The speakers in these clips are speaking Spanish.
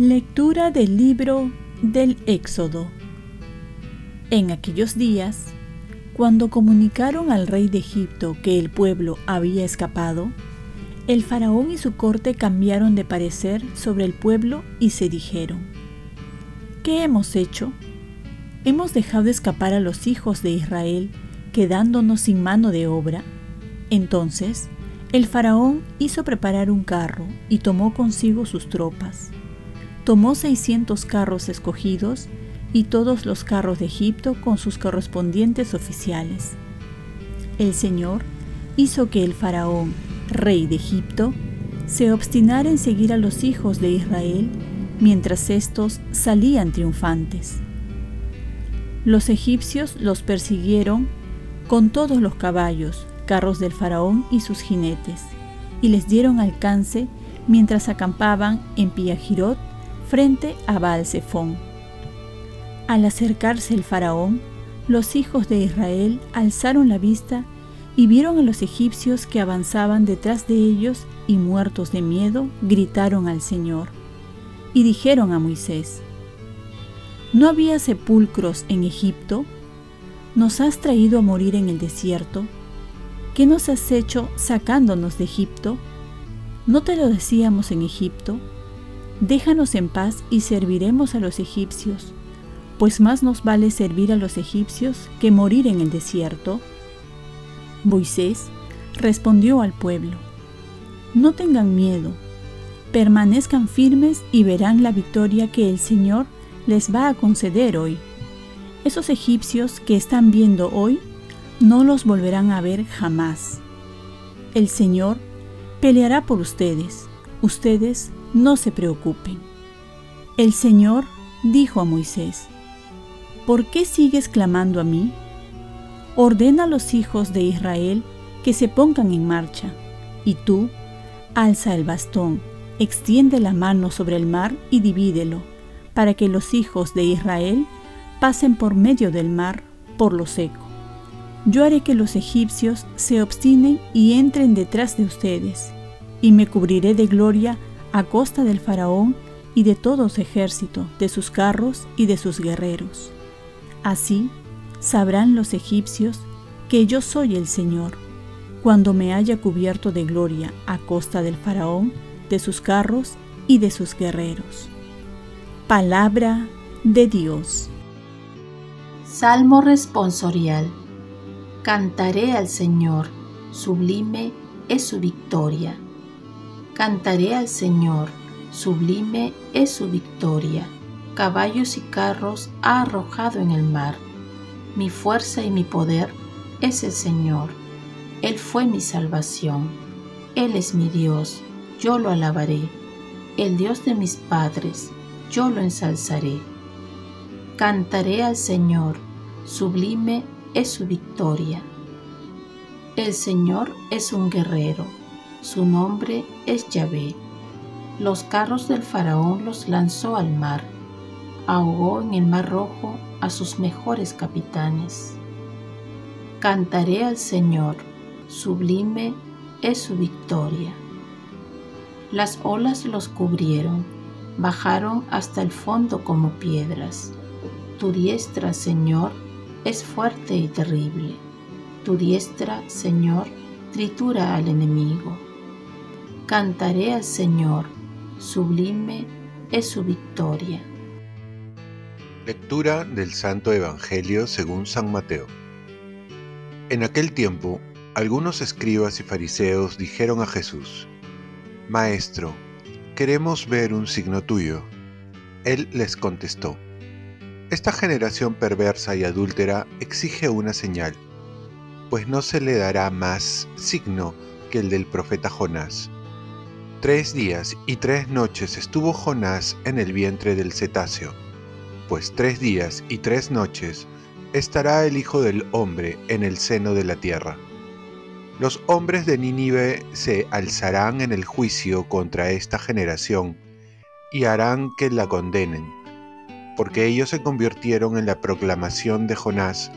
Lectura del libro del Éxodo. En aquellos días, cuando comunicaron al rey de Egipto que el pueblo había escapado, el faraón y su corte cambiaron de parecer sobre el pueblo y se dijeron, ¿qué hemos hecho? ¿Hemos dejado escapar a los hijos de Israel quedándonos sin mano de obra? Entonces, el faraón hizo preparar un carro y tomó consigo sus tropas tomó 600 carros escogidos y todos los carros de Egipto con sus correspondientes oficiales. El Señor hizo que el faraón, rey de Egipto, se obstinara en seguir a los hijos de Israel mientras éstos salían triunfantes. Los egipcios los persiguieron con todos los caballos, carros del faraón y sus jinetes, y les dieron alcance mientras acampaban en Piahirot frente a baal Al acercarse el faraón, los hijos de Israel alzaron la vista y vieron a los egipcios que avanzaban detrás de ellos y muertos de miedo gritaron al Señor. Y dijeron a Moisés, ¿no había sepulcros en Egipto? ¿Nos has traído a morir en el desierto? ¿Qué nos has hecho sacándonos de Egipto? ¿No te lo decíamos en Egipto? déjanos en paz y serviremos a los egipcios, pues más nos vale servir a los egipcios que morir en el desierto. Moisés respondió al pueblo, no tengan miedo, permanezcan firmes y verán la victoria que el Señor les va a conceder hoy. Esos egipcios que están viendo hoy no los volverán a ver jamás. El Señor peleará por ustedes, ustedes no se preocupen. El Señor dijo a Moisés, ¿por qué sigues clamando a mí? Ordena a los hijos de Israel que se pongan en marcha, y tú, alza el bastón, extiende la mano sobre el mar y divídelo, para que los hijos de Israel pasen por medio del mar por lo seco. Yo haré que los egipcios se obstinen y entren detrás de ustedes, y me cubriré de gloria a costa del faraón y de todo su ejército, de sus carros y de sus guerreros. Así sabrán los egipcios que yo soy el Señor, cuando me haya cubierto de gloria a costa del faraón, de sus carros y de sus guerreros. Palabra de Dios. Salmo responsorial. Cantaré al Señor, sublime es su victoria. Cantaré al Señor, sublime es su victoria. Caballos y carros ha arrojado en el mar. Mi fuerza y mi poder es el Señor. Él fue mi salvación. Él es mi Dios, yo lo alabaré. El Dios de mis padres, yo lo ensalzaré. Cantaré al Señor, sublime es su victoria. El Señor es un guerrero su nombre es Yahvé. Los carros del faraón los lanzó al mar, ahogó en el mar rojo a sus mejores capitanes. Cantaré al Señor, sublime es su victoria. Las olas los cubrieron, bajaron hasta el fondo como piedras. Tu diestra, Señor, es fuerte y terrible. Tu diestra, Señor, tritura al enemigo. Cantaré al Señor, sublime es su victoria. Lectura del Santo Evangelio según San Mateo. En aquel tiempo, algunos escribas y fariseos dijeron a Jesús, Maestro, queremos ver un signo tuyo. Él les contestó, Esta generación perversa y adúltera exige una señal, pues no se le dará más signo que el del profeta Jonás. Tres días y tres noches estuvo Jonás en el vientre del cetáceo, pues tres días y tres noches estará el Hijo del Hombre en el seno de la tierra. Los hombres de Nínive se alzarán en el juicio contra esta generación y harán que la condenen, porque ellos se convirtieron en la proclamación de Jonás,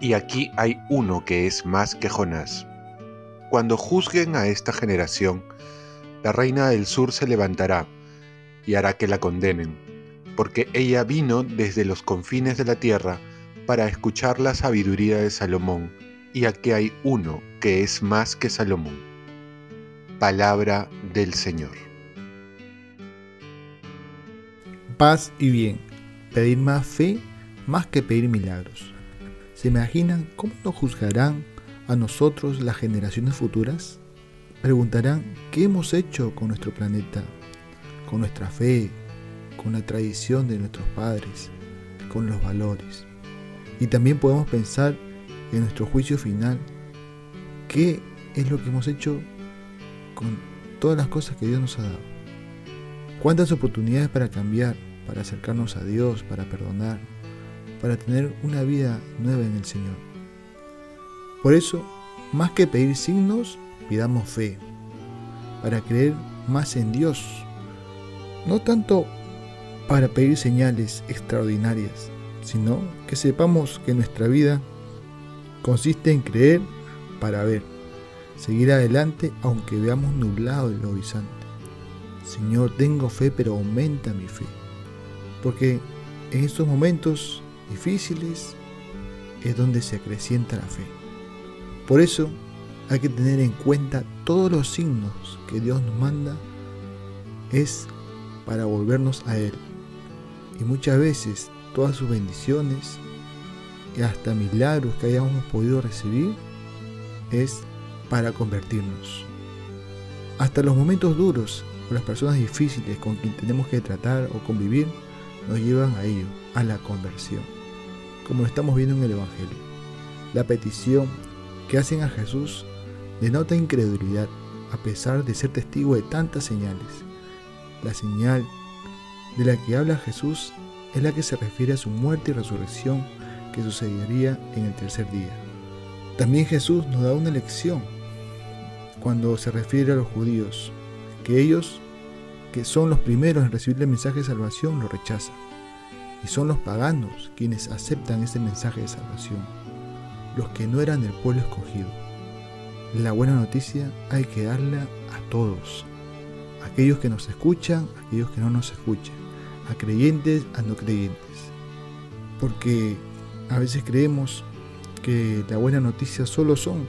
y aquí hay uno que es más que Jonás. Cuando juzguen a esta generación, la reina del sur se levantará y hará que la condenen, porque ella vino desde los confines de la tierra para escuchar la sabiduría de Salomón, y aquí hay uno que es más que Salomón. Palabra del Señor. Paz y bien. Pedir más fe más que pedir milagros. ¿Se imaginan cómo nos juzgarán a nosotros las generaciones futuras? Preguntarán qué hemos hecho con nuestro planeta, con nuestra fe, con la tradición de nuestros padres, con los valores. Y también podemos pensar en nuestro juicio final, qué es lo que hemos hecho con todas las cosas que Dios nos ha dado. Cuántas oportunidades para cambiar, para acercarnos a Dios, para perdonar, para tener una vida nueva en el Señor. Por eso, más que pedir signos, pidamos fe, para creer más en Dios. No tanto para pedir señales extraordinarias, sino que sepamos que nuestra vida consiste en creer para ver, seguir adelante aunque veamos nublado el horizonte. Señor, tengo fe, pero aumenta mi fe. Porque en estos momentos difíciles es donde se acrecienta la fe. Por eso hay que tener en cuenta todos los signos que Dios nos manda es para volvernos a Él. Y muchas veces todas sus bendiciones hasta milagros que hayamos podido recibir es para convertirnos. Hasta los momentos duros o las personas difíciles con quien tenemos que tratar o convivir nos llevan a ello, a la conversión, como lo estamos viendo en el Evangelio. La petición que hacen a Jesús denota incredulidad a pesar de ser testigo de tantas señales. La señal de la que habla Jesús es la que se refiere a su muerte y resurrección que sucedería en el tercer día. También Jesús nos da una lección cuando se refiere a los judíos, que ellos, que son los primeros en recibir el mensaje de salvación, lo rechazan. Y son los paganos quienes aceptan ese mensaje de salvación, los que no eran del pueblo escogido. La buena noticia hay que darla a todos, aquellos que nos escuchan, aquellos que no nos escuchan, a creyentes, a no creyentes. Porque a veces creemos que la buena noticia solo son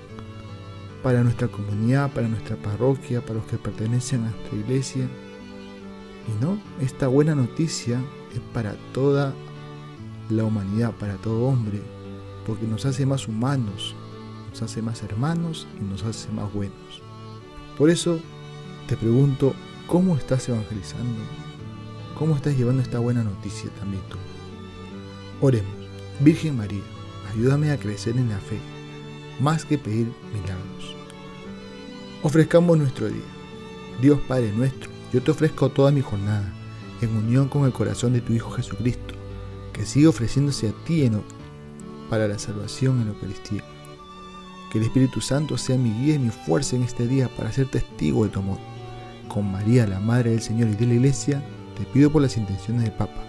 para nuestra comunidad, para nuestra parroquia, para los que pertenecen a nuestra iglesia. Y no, esta buena noticia es para toda la humanidad, para todo hombre, porque nos hace más humanos, nos hace más hermanos y nos hace más buenos. Por eso te pregunto, ¿cómo estás evangelizando? ¿Cómo estás llevando esta buena noticia también tú? Oremos. Virgen María, ayúdame a crecer en la fe, más que pedir milagros. Ofrezcamos nuestro día. Dios Padre nuestro, yo te ofrezco toda mi jornada, en unión con el corazón de tu Hijo Jesucristo, que sigue ofreciéndose a ti en, para la salvación en la Eucaristía. Que el Espíritu Santo sea mi guía y mi fuerza en este día para ser testigo de tu amor. Con María, la Madre del Señor y de la Iglesia, te pido por las intenciones del Papa